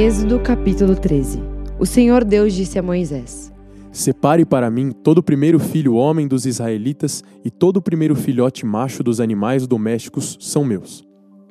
Êxodo capítulo 13 O Senhor Deus disse a Moisés: Separe para mim todo o primeiro filho homem dos israelitas e todo o primeiro filhote macho dos animais domésticos são meus.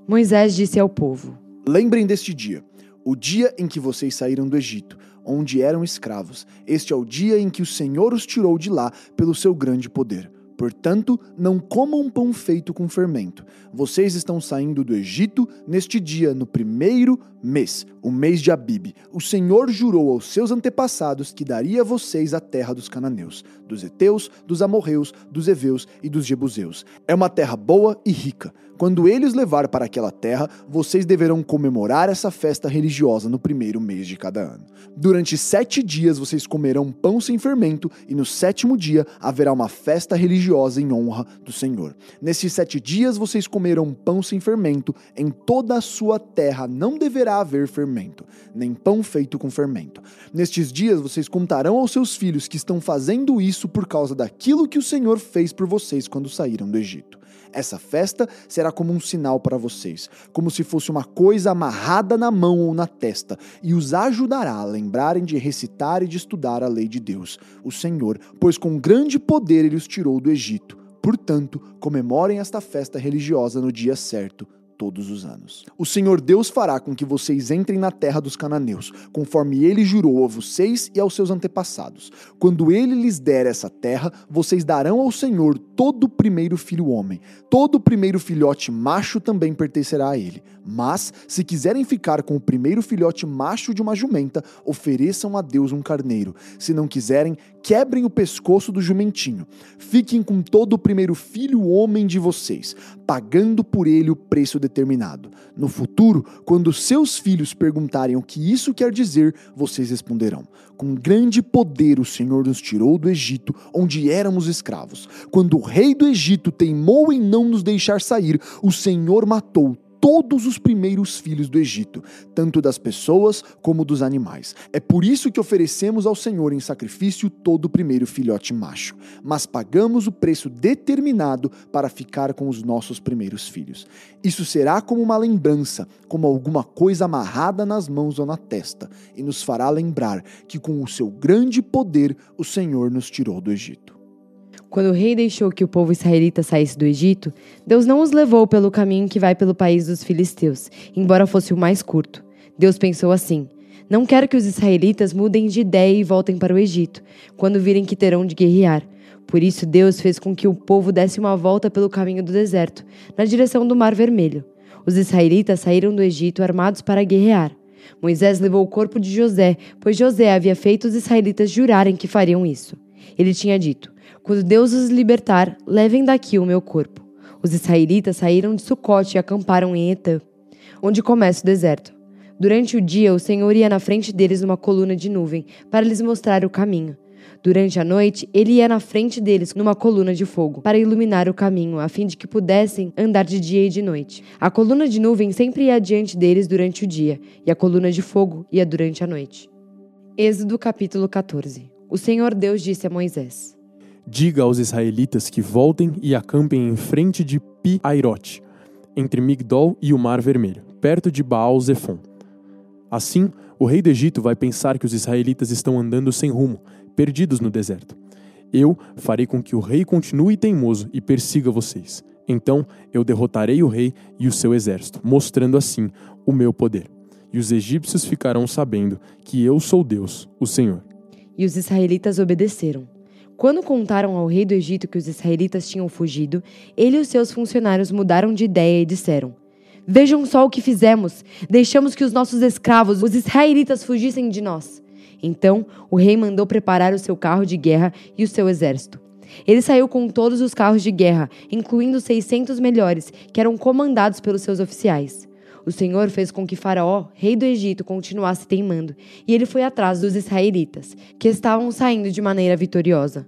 Moisés disse ao povo: Lembrem deste dia, o dia em que vocês saíram do Egito, onde eram escravos. Este é o dia em que o Senhor os tirou de lá pelo seu grande poder. Portanto, não comam pão feito com fermento. Vocês estão saindo do Egito neste dia, no primeiro mês, o mês de Abib. O Senhor jurou aos seus antepassados que daria a vocês a terra dos cananeus, dos heteus, dos amorreus, dos heveus e dos jebuseus. É uma terra boa e rica. Quando ele os levar para aquela terra, vocês deverão comemorar essa festa religiosa no primeiro mês de cada ano. Durante sete dias vocês comerão pão sem fermento, e no sétimo dia haverá uma festa religiosa em honra do Senhor. Nesses sete dias vocês comerão pão sem fermento, em toda a sua terra não deverá haver fermento, nem pão feito com fermento. Nestes dias vocês contarão aos seus filhos que estão fazendo isso por causa daquilo que o Senhor fez por vocês quando saíram do Egito. Essa festa será como um sinal para vocês, como se fosse uma coisa amarrada na mão ou na testa, e os ajudará a lembrarem de recitar e de estudar a lei de Deus, o Senhor, pois com grande poder ele os tirou do Egito. Portanto, comemorem esta festa religiosa no dia certo todos os anos. O Senhor Deus fará com que vocês entrem na terra dos cananeus, conforme ele jurou a vocês e aos seus antepassados. Quando ele lhes der essa terra, vocês darão ao Senhor todo o primeiro filho homem. Todo o primeiro filhote macho também pertencerá a ele. Mas, se quiserem ficar com o primeiro filhote macho de uma jumenta, ofereçam a Deus um carneiro. Se não quiserem, quebrem o pescoço do jumentinho. Fiquem com todo o primeiro filho homem de vocês, pagando por ele o preço determinado. No futuro, quando seus filhos perguntarem o que isso quer dizer, vocês responderão: Com grande poder o Senhor nos tirou do Egito, onde éramos escravos. Quando o rei do Egito teimou em não nos deixar sair, o Senhor matou todos os primeiros filhos do Egito, tanto das pessoas como dos animais. É por isso que oferecemos ao Senhor em sacrifício todo o primeiro filhote macho, mas pagamos o preço determinado para ficar com os nossos primeiros filhos. Isso será como uma lembrança, como alguma coisa amarrada nas mãos ou na testa, e nos fará lembrar que com o seu grande poder o Senhor nos tirou do Egito. Quando o rei deixou que o povo israelita saísse do Egito, Deus não os levou pelo caminho que vai pelo país dos filisteus, embora fosse o mais curto. Deus pensou assim: Não quero que os israelitas mudem de ideia e voltem para o Egito, quando virem que terão de guerrear. Por isso, Deus fez com que o povo desse uma volta pelo caminho do deserto, na direção do Mar Vermelho. Os israelitas saíram do Egito armados para guerrear. Moisés levou o corpo de José, pois José havia feito os israelitas jurarem que fariam isso. Ele tinha dito: quando Deus os libertar, levem daqui o meu corpo. Os israelitas saíram de Sucote e acamparam em Etã, onde começa o deserto. Durante o dia, o Senhor ia na frente deles numa coluna de nuvem, para lhes mostrar o caminho. Durante a noite, ele ia na frente deles numa coluna de fogo, para iluminar o caminho, a fim de que pudessem andar de dia e de noite. A coluna de nuvem sempre ia adiante deles durante o dia, e a coluna de fogo ia durante a noite. Êxodo capítulo 14 O Senhor Deus disse a Moisés: Diga aos israelitas que voltem e acampem em frente de Pi-Airote, entre Migdol e o Mar Vermelho, perto de Baal-Zephon. Assim, o rei do Egito vai pensar que os israelitas estão andando sem rumo, perdidos no deserto. Eu farei com que o rei continue teimoso e persiga vocês. Então eu derrotarei o rei e o seu exército, mostrando assim o meu poder. E os egípcios ficarão sabendo que eu sou Deus, o Senhor. E os israelitas obedeceram. Quando contaram ao rei do Egito que os israelitas tinham fugido, ele e os seus funcionários mudaram de ideia e disseram: Vejam só o que fizemos! Deixamos que os nossos escravos, os israelitas, fugissem de nós. Então o rei mandou preparar o seu carro de guerra e o seu exército. Ele saiu com todos os carros de guerra, incluindo 600 melhores, que eram comandados pelos seus oficiais. O Senhor fez com que Faraó, rei do Egito, continuasse teimando, e ele foi atrás dos israelitas, que estavam saindo de maneira vitoriosa.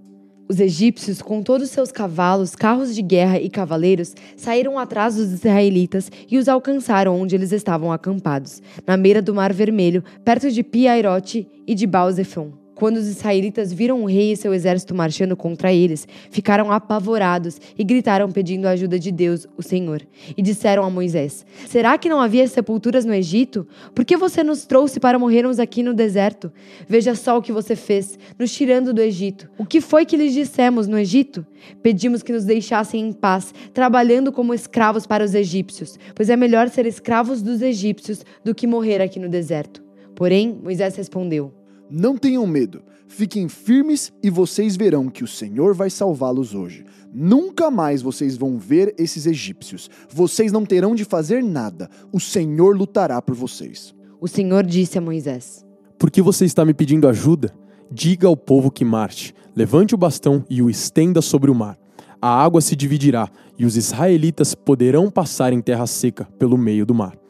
Os egípcios, com todos seus cavalos, carros de guerra e cavaleiros, saíram atrás dos israelitas e os alcançaram onde eles estavam acampados, na beira do Mar Vermelho, perto de Piairote e de Baal-Zephon. Quando os israelitas viram o rei e seu exército marchando contra eles, ficaram apavorados e gritaram pedindo a ajuda de Deus, o Senhor. E disseram a Moisés: Será que não havia sepulturas no Egito? Por que você nos trouxe para morrermos aqui no deserto? Veja só o que você fez, nos tirando do Egito. O que foi que lhes dissemos no Egito? Pedimos que nos deixassem em paz, trabalhando como escravos para os egípcios, pois é melhor ser escravos dos egípcios do que morrer aqui no deserto. Porém, Moisés respondeu: não tenham medo, fiquem firmes e vocês verão que o Senhor vai salvá-los hoje. Nunca mais vocês vão ver esses egípcios. Vocês não terão de fazer nada. O Senhor lutará por vocês. O Senhor disse a Moisés: Por que você está me pedindo ajuda? Diga ao povo que marche, levante o bastão e o estenda sobre o mar. A água se dividirá e os israelitas poderão passar em terra seca pelo meio do mar.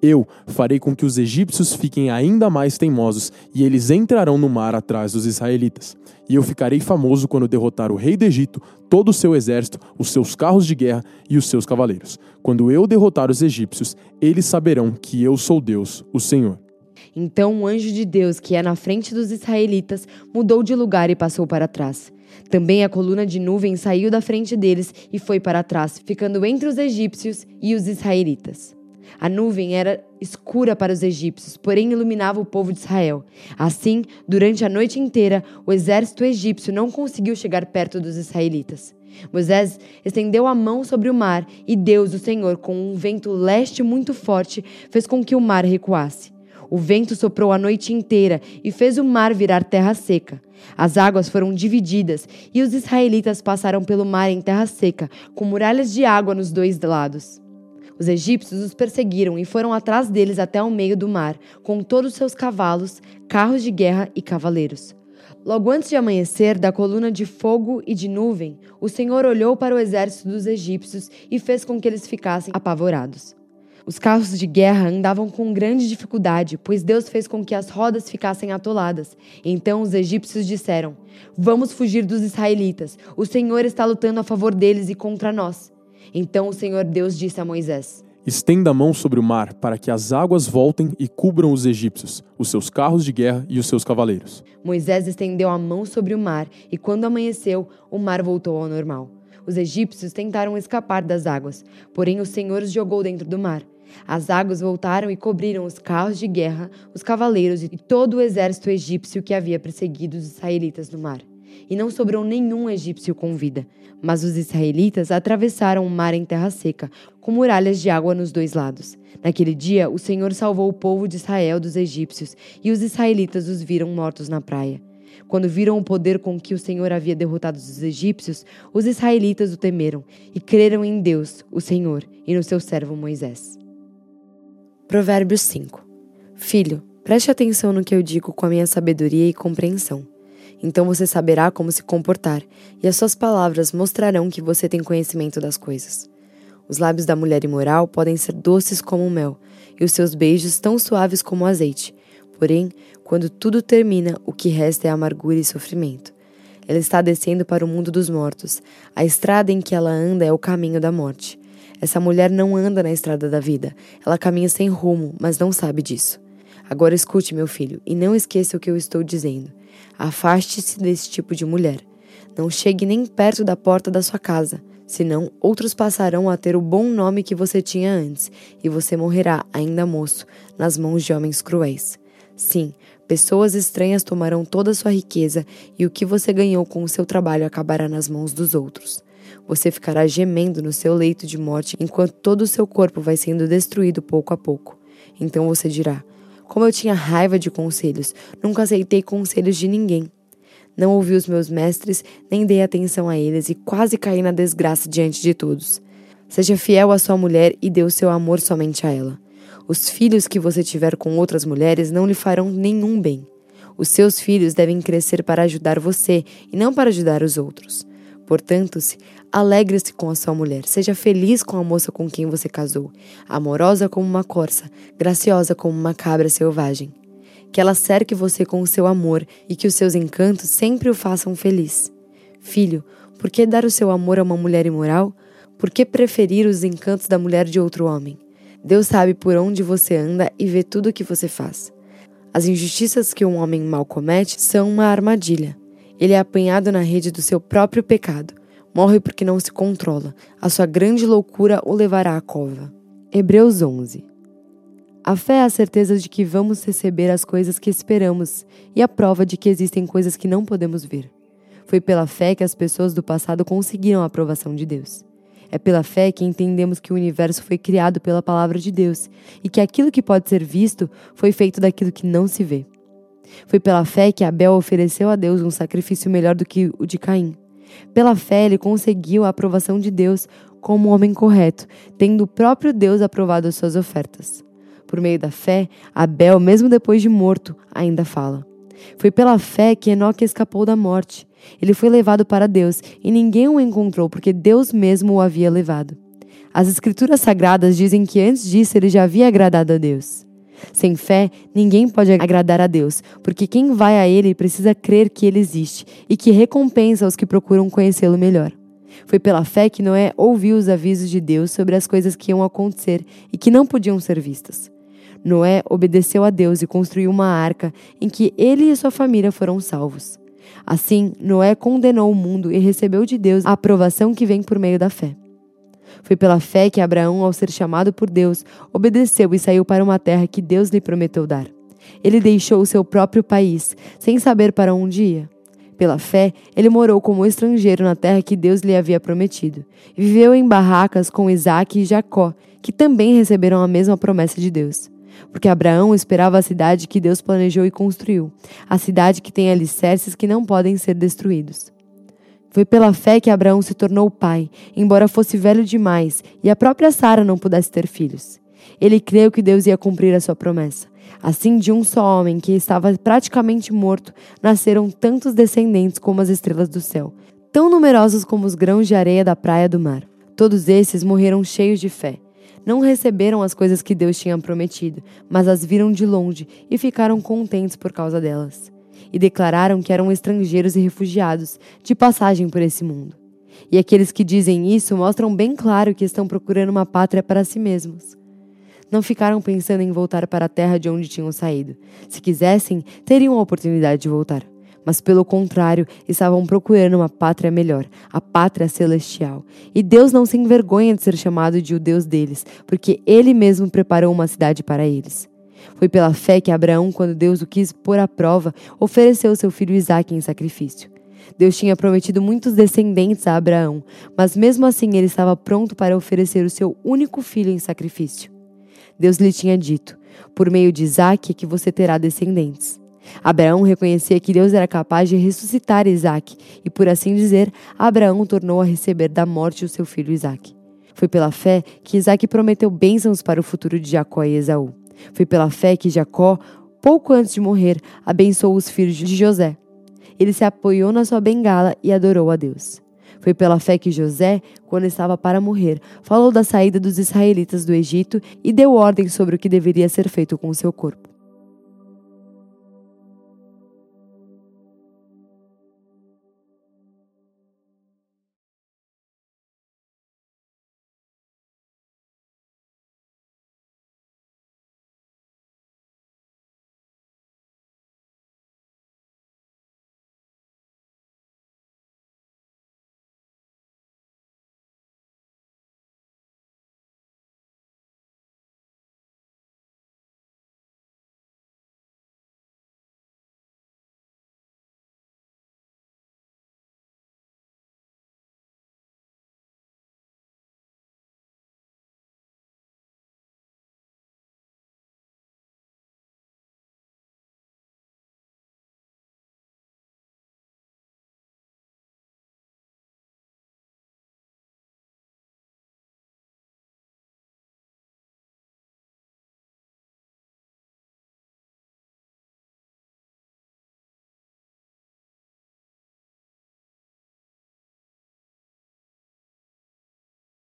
Eu farei com que os egípcios fiquem ainda mais teimosos, e eles entrarão no mar atrás dos israelitas. E eu ficarei famoso quando derrotar o rei do Egito, todo o seu exército, os seus carros de guerra e os seus cavaleiros. Quando eu derrotar os egípcios, eles saberão que eu sou Deus, o Senhor. Então o anjo de Deus, que é na frente dos israelitas, mudou de lugar e passou para trás. Também a coluna de nuvem saiu da frente deles e foi para trás, ficando entre os egípcios e os israelitas. A nuvem era escura para os egípcios, porém iluminava o povo de Israel. Assim, durante a noite inteira, o exército egípcio não conseguiu chegar perto dos israelitas. Moisés estendeu a mão sobre o mar e Deus, o Senhor, com um vento leste muito forte, fez com que o mar recuasse. O vento soprou a noite inteira e fez o mar virar terra seca. As águas foram divididas e os israelitas passaram pelo mar em terra seca, com muralhas de água nos dois lados. Os egípcios os perseguiram e foram atrás deles até o meio do mar, com todos os seus cavalos, carros de guerra e cavaleiros. Logo antes de amanhecer, da coluna de fogo e de nuvem, o Senhor olhou para o exército dos egípcios e fez com que eles ficassem apavorados. Os carros de guerra andavam com grande dificuldade, pois Deus fez com que as rodas ficassem atoladas. Então os egípcios disseram: Vamos fugir dos israelitas. O Senhor está lutando a favor deles e contra nós. Então o Senhor Deus disse a Moisés: Estenda a mão sobre o mar, para que as águas voltem e cubram os egípcios, os seus carros de guerra e os seus cavaleiros. Moisés estendeu a mão sobre o mar, e quando amanheceu, o mar voltou ao normal. Os egípcios tentaram escapar das águas, porém o Senhor os jogou dentro do mar. As águas voltaram e cobriram os carros de guerra, os cavaleiros e todo o exército egípcio que havia perseguido os israelitas no mar e não sobrou nenhum egípcio com vida. Mas os israelitas atravessaram o mar em terra seca, com muralhas de água nos dois lados. Naquele dia, o Senhor salvou o povo de Israel dos egípcios, e os israelitas os viram mortos na praia. Quando viram o poder com que o Senhor havia derrotado os egípcios, os israelitas o temeram e creram em Deus, o Senhor, e no seu servo Moisés. Provérbios 5 Filho, preste atenção no que eu digo com a minha sabedoria e compreensão. Então você saberá como se comportar, e as suas palavras mostrarão que você tem conhecimento das coisas. Os lábios da mulher imoral podem ser doces como o mel, e os seus beijos tão suaves como o azeite. Porém, quando tudo termina, o que resta é amargura e sofrimento. Ela está descendo para o mundo dos mortos. A estrada em que ela anda é o caminho da morte. Essa mulher não anda na estrada da vida. Ela caminha sem rumo, mas não sabe disso. Agora escute, meu filho, e não esqueça o que eu estou dizendo. Afaste-se desse tipo de mulher. Não chegue nem perto da porta da sua casa, senão outros passarão a ter o bom nome que você tinha antes, e você morrerá, ainda moço, nas mãos de homens cruéis. Sim, pessoas estranhas tomarão toda a sua riqueza, e o que você ganhou com o seu trabalho acabará nas mãos dos outros. Você ficará gemendo no seu leito de morte enquanto todo o seu corpo vai sendo destruído pouco a pouco. Então você dirá: como eu tinha raiva de conselhos, nunca aceitei conselhos de ninguém. Não ouvi os meus mestres, nem dei atenção a eles e quase caí na desgraça diante de todos. Seja fiel à sua mulher e dê o seu amor somente a ela. Os filhos que você tiver com outras mulheres não lhe farão nenhum bem. Os seus filhos devem crescer para ajudar você e não para ajudar os outros. Portanto-se, alegre-se com a sua mulher, seja feliz com a moça com quem você casou, amorosa como uma corça, graciosa como uma cabra selvagem. Que ela cerque você com o seu amor e que os seus encantos sempre o façam feliz. Filho, por que dar o seu amor a uma mulher imoral? Por que preferir os encantos da mulher de outro homem? Deus sabe por onde você anda e vê tudo o que você faz. As injustiças que um homem mal comete são uma armadilha. Ele é apanhado na rede do seu próprio pecado. Morre porque não se controla. A sua grande loucura o levará à cova. Hebreus 11 A fé é a certeza de que vamos receber as coisas que esperamos e a prova de que existem coisas que não podemos ver. Foi pela fé que as pessoas do passado conseguiram a aprovação de Deus. É pela fé que entendemos que o universo foi criado pela palavra de Deus e que aquilo que pode ser visto foi feito daquilo que não se vê. Foi pela fé que Abel ofereceu a Deus um sacrifício melhor do que o de Caim. Pela fé, ele conseguiu a aprovação de Deus como um homem correto, tendo o próprio Deus aprovado as suas ofertas. Por meio da fé, Abel, mesmo depois de morto, ainda fala. Foi pela fé que Enoque escapou da morte. Ele foi levado para Deus e ninguém o encontrou porque Deus mesmo o havia levado. As Escrituras Sagradas dizem que antes disso ele já havia agradado a Deus. Sem fé, ninguém pode agradar a Deus, porque quem vai a Ele precisa crer que Ele existe e que recompensa os que procuram conhecê-lo melhor. Foi pela fé que Noé ouviu os avisos de Deus sobre as coisas que iam acontecer e que não podiam ser vistas. Noé obedeceu a Deus e construiu uma arca em que ele e sua família foram salvos. Assim, Noé condenou o mundo e recebeu de Deus a aprovação que vem por meio da fé. Foi pela fé que Abraão, ao ser chamado por Deus, obedeceu e saiu para uma terra que Deus lhe prometeu dar. Ele deixou o seu próprio país, sem saber para onde ia. Pela fé, ele morou como estrangeiro na terra que Deus lhe havia prometido. Viveu em barracas com Isaac e Jacó, que também receberam a mesma promessa de Deus porque Abraão esperava a cidade que Deus planejou e construiu, a cidade que tem alicerces que não podem ser destruídos. Foi pela fé que Abraão se tornou pai, embora fosse velho demais e a própria Sara não pudesse ter filhos. Ele creu que Deus ia cumprir a sua promessa. Assim, de um só homem que estava praticamente morto, nasceram tantos descendentes como as estrelas do céu, tão numerosos como os grãos de areia da praia do mar. Todos esses morreram cheios de fé não receberam as coisas que Deus tinha prometido, mas as viram de longe e ficaram contentes por causa delas. E declararam que eram estrangeiros e refugiados, de passagem por esse mundo. E aqueles que dizem isso mostram bem claro que estão procurando uma pátria para si mesmos. Não ficaram pensando em voltar para a terra de onde tinham saído. Se quisessem, teriam a oportunidade de voltar mas pelo contrário, estavam procurando uma pátria melhor, a pátria celestial. E Deus não se envergonha de ser chamado de o Deus deles, porque ele mesmo preparou uma cidade para eles. Foi pela fé que Abraão, quando Deus o quis pôr à prova, ofereceu seu filho Isaque em sacrifício. Deus tinha prometido muitos descendentes a Abraão, mas mesmo assim ele estava pronto para oferecer o seu único filho em sacrifício. Deus lhe tinha dito: Por meio de Isaque é que você terá descendentes. Abraão reconhecia que Deus era capaz de ressuscitar Isaac, e por assim dizer, Abraão tornou a receber da morte o seu filho Isaac. Foi pela fé que Isaac prometeu bênçãos para o futuro de Jacó e Esaú. Foi pela fé que Jacó, pouco antes de morrer, abençoou os filhos de José. Ele se apoiou na sua bengala e adorou a Deus. Foi pela fé que José, quando estava para morrer, falou da saída dos israelitas do Egito e deu ordem sobre o que deveria ser feito com o seu corpo.